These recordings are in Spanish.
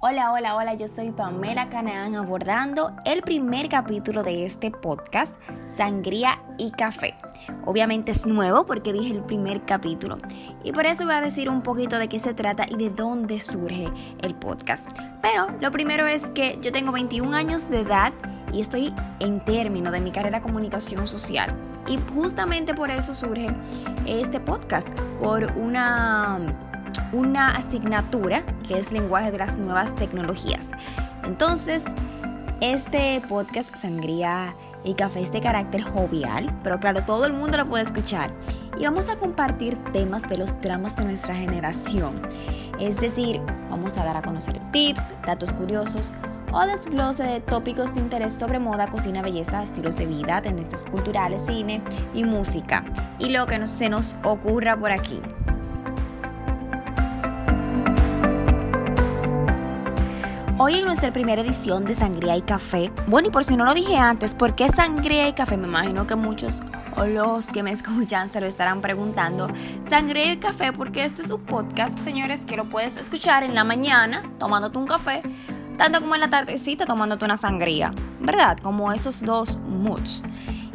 Hola, hola, hola, yo soy Pamela Canaán abordando el primer capítulo de este podcast, Sangría y Café. Obviamente es nuevo porque dije el primer capítulo y por eso voy a decir un poquito de qué se trata y de dónde surge el podcast. Pero lo primero es que yo tengo 21 años de edad y estoy en término de mi carrera comunicación social. Y justamente por eso surge este podcast, por una una asignatura que es lenguaje de las nuevas tecnologías. Entonces, este podcast Sangría y Café es de carácter jovial, pero claro, todo el mundo lo puede escuchar. Y vamos a compartir temas de los dramas de nuestra generación. Es decir, vamos a dar a conocer tips, datos curiosos o desglose de tópicos de interés sobre moda, cocina, belleza, estilos de vida, tendencias culturales, cine y música. Y lo que se nos ocurra por aquí. Hoy en nuestra primera edición de Sangría y Café, bueno y por si no lo dije antes, ¿por qué Sangría y Café? Me imagino que muchos o los que me escuchan se lo estarán preguntando. Sangría y Café porque este es un podcast, señores, que lo puedes escuchar en la mañana tomándote un café, tanto como en la tardecita tomándote una sangría, ¿verdad? Como esos dos moods.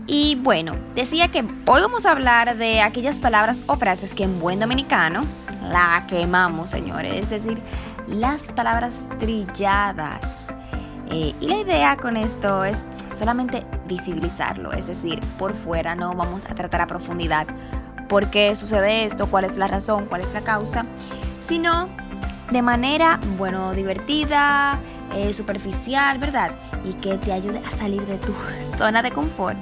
Y bueno, decía que hoy vamos a hablar de aquellas palabras o frases que en buen dominicano la quemamos, señores. Es decir, las palabras trilladas. Eh, y la idea con esto es solamente visibilizarlo, es decir, por fuera no vamos a tratar a profundidad por qué sucede esto, cuál es la razón, cuál es la causa, sino de manera, bueno, divertida, eh, superficial, ¿verdad? Y que te ayude a salir de tu zona de confort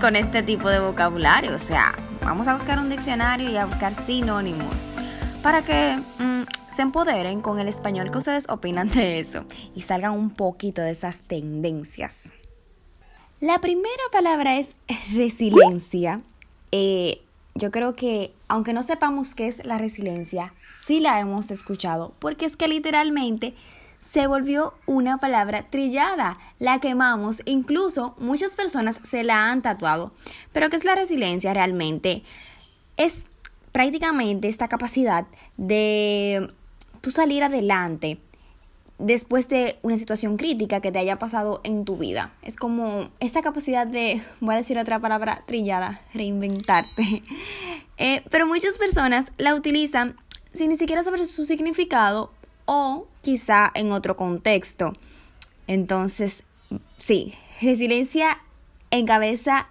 con este tipo de vocabulario. O sea, vamos a buscar un diccionario y a buscar sinónimos para que mm, se empoderen con el español que ustedes opinan de eso y salgan un poquito de esas tendencias. La primera palabra es resiliencia. Eh, yo creo que aunque no sepamos qué es la resiliencia, sí la hemos escuchado porque es que literalmente se volvió una palabra trillada, la quemamos, incluso muchas personas se la han tatuado. Pero ¿qué es la resiliencia realmente? Es prácticamente esta capacidad de tú salir adelante después de una situación crítica que te haya pasado en tu vida. Es como esta capacidad de, voy a decir otra palabra trillada, reinventarte. Eh, pero muchas personas la utilizan sin ni siquiera saber su significado o quizá en otro contexto. Entonces, sí, resiliencia encabeza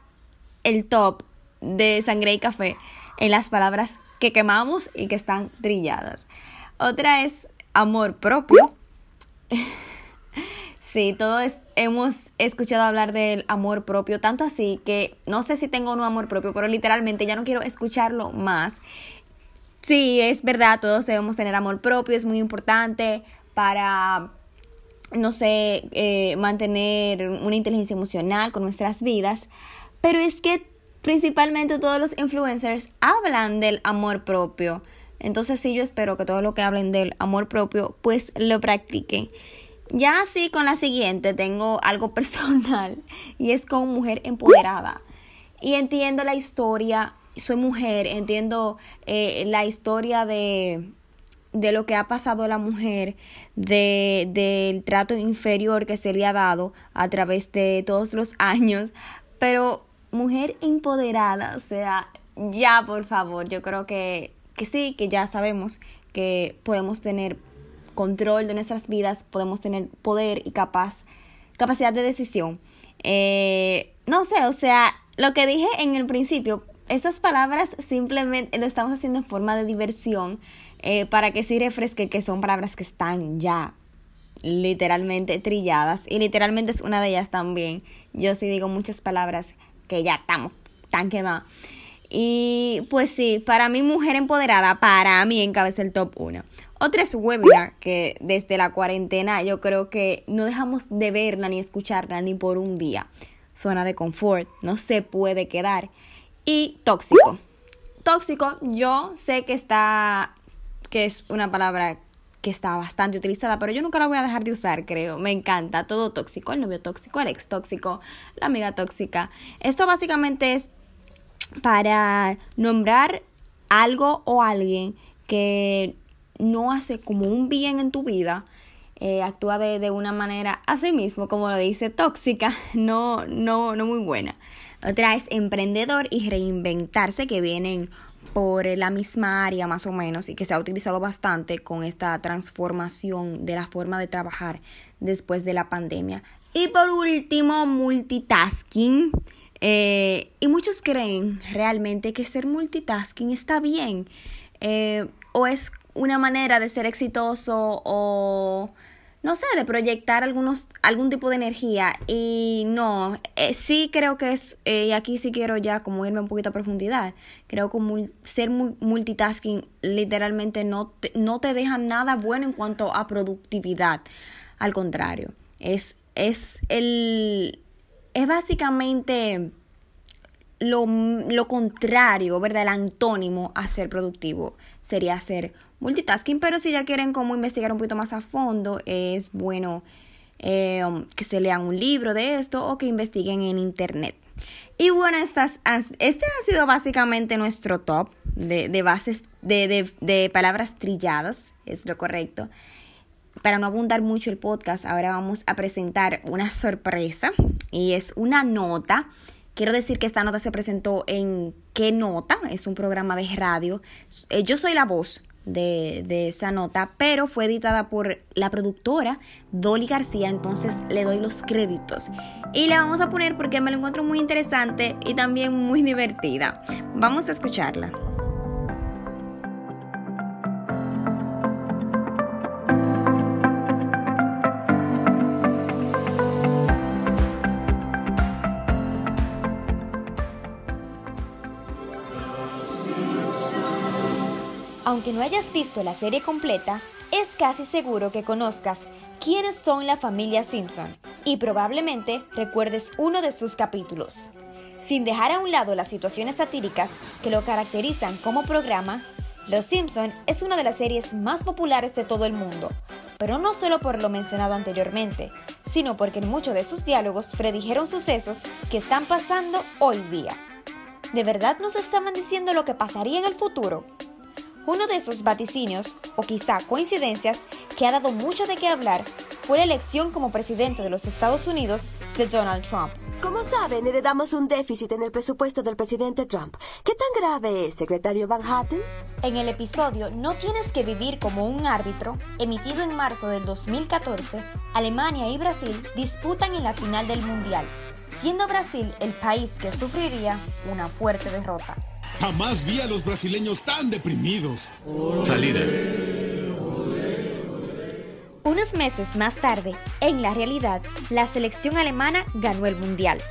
el top de sangre y café en las palabras que quemamos y que están trilladas. Otra es amor propio. sí, todos hemos escuchado hablar del amor propio, tanto así que no sé si tengo un amor propio, pero literalmente ya no quiero escucharlo más. Sí, es verdad, todos debemos tener amor propio, es muy importante para, no sé, eh, mantener una inteligencia emocional con nuestras vidas, pero es que principalmente todos los influencers hablan del amor propio. Entonces sí, yo espero que todo lo que hablen del amor propio, pues lo practiquen. Ya así con la siguiente tengo algo personal y es con mujer empoderada. Y entiendo la historia, soy mujer, entiendo eh, la historia de, de lo que ha pasado a la mujer, de, del trato inferior que se le ha dado a través de todos los años, pero mujer empoderada, o sea, ya por favor, yo creo que que sí, que ya sabemos que podemos tener control de nuestras vidas, podemos tener poder y capaz, capacidad de decisión. Eh, no sé, o sea, lo que dije en el principio, estas palabras simplemente lo estamos haciendo en forma de diversión eh, para que sí refresque que son palabras que están ya literalmente trilladas y literalmente es una de ellas también. Yo sí digo muchas palabras que ya estamos tan quemadas. Y pues sí, para mí Mujer Empoderada, para mí encabeza el top 1. Otra es webinar, que desde la cuarentena yo creo que no dejamos de verla ni escucharla ni por un día. Zona de confort, no se puede quedar. Y tóxico. Tóxico, yo sé que está, que es una palabra que está bastante utilizada, pero yo nunca la voy a dejar de usar, creo. Me encanta todo tóxico, el novio tóxico, el ex tóxico, la amiga tóxica. Esto básicamente es para nombrar algo o alguien que no hace como un bien en tu vida eh, actúa de, una manera, así mismo, como lo dice, tóxica, no, no, no muy buena. Otra es emprendedor y reinventarse, que vienen por la misma área más o menos y que se ha utilizado bastante con esta transformación de la forma de trabajar después de la pandemia. Y por último, multitasking. Eh, y muchos creen realmente que ser multitasking está bien eh, o es una manera de ser exitoso o no sé, de proyectar algunos, algún tipo de energía. Y no, eh, sí creo que es, y aquí sí quiero ya como irme un poquito a profundidad, creo que ser multitasking literalmente no te, no te deja nada bueno en cuanto a productividad. Al contrario, es, es el, es básicamente lo, lo contrario, ¿verdad? El antónimo a ser productivo sería ser multitasking, pero si ya quieren como investigar un poquito más a fondo, es bueno eh, que se lean un libro de esto o que investiguen en internet. Y bueno, estas, este ha sido básicamente nuestro top de, de bases, de, de, de palabras trilladas, es lo correcto. Para no abundar mucho el podcast, ahora vamos a presentar una sorpresa y es una nota Quiero decir que esta nota se presentó en ¿Qué nota? Es un programa de radio. Eh, yo soy la voz de, de, esa nota, pero fue editada por la productora Dolly García, entonces le doy los créditos. Y la vamos a poner porque me lo encuentro muy interesante y también muy divertida. Vamos a escucharla. Aunque no hayas visto la serie completa, es casi seguro que conozcas quiénes son la familia Simpson y probablemente recuerdes uno de sus capítulos. Sin dejar a un lado las situaciones satíricas que lo caracterizan como programa, Los Simpson es una de las series más populares de todo el mundo, pero no solo por lo mencionado anteriormente, sino porque en muchos de sus diálogos predijeron sucesos que están pasando hoy día. ¿De verdad nos estaban diciendo lo que pasaría en el futuro? Uno de esos vaticinios, o quizá coincidencias, que ha dado mucho de qué hablar fue la elección como presidente de los Estados Unidos de Donald Trump. Como saben, heredamos un déficit en el presupuesto del presidente Trump. ¿Qué tan grave es, secretario Van Hatten? En el episodio No tienes que vivir como un árbitro, emitido en marzo del 2014, Alemania y Brasil disputan en la final del Mundial, siendo Brasil el país que sufriría una fuerte derrota. Jamás vi a los brasileños tan deprimidos. Salida. Unos meses más tarde, en la realidad, la selección alemana ganó el Mundial.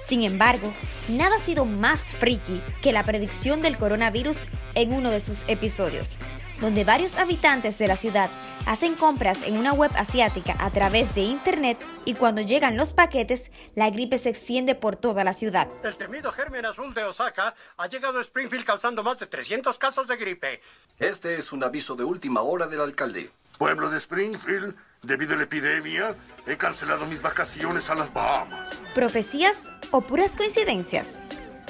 Sin embargo, nada ha sido más friki que la predicción del coronavirus en uno de sus episodios, donde varios habitantes de la ciudad hacen compras en una web asiática a través de Internet y cuando llegan los paquetes, la gripe se extiende por toda la ciudad. El temido germen azul de Osaka ha llegado a Springfield causando más de 300 casos de gripe. Este es un aviso de última hora del alcalde. Pueblo de Springfield, debido a la epidemia, he cancelado mis vacaciones a las Bahamas. ¿Profecías o puras coincidencias?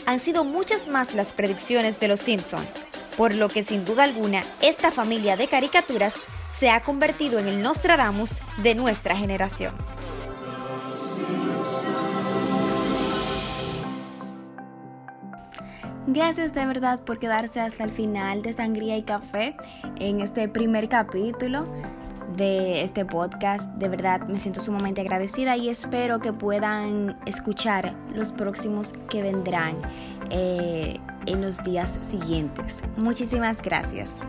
Han sido muchas más las predicciones de los Simpson por lo que sin duda alguna esta familia de caricaturas se ha convertido en el Nostradamus de nuestra generación. Gracias de verdad por quedarse hasta el final de Sangría y Café en este primer capítulo de este podcast. De verdad me siento sumamente agradecida y espero que puedan escuchar los próximos que vendrán. Eh, en los días siguientes. Muchísimas gracias.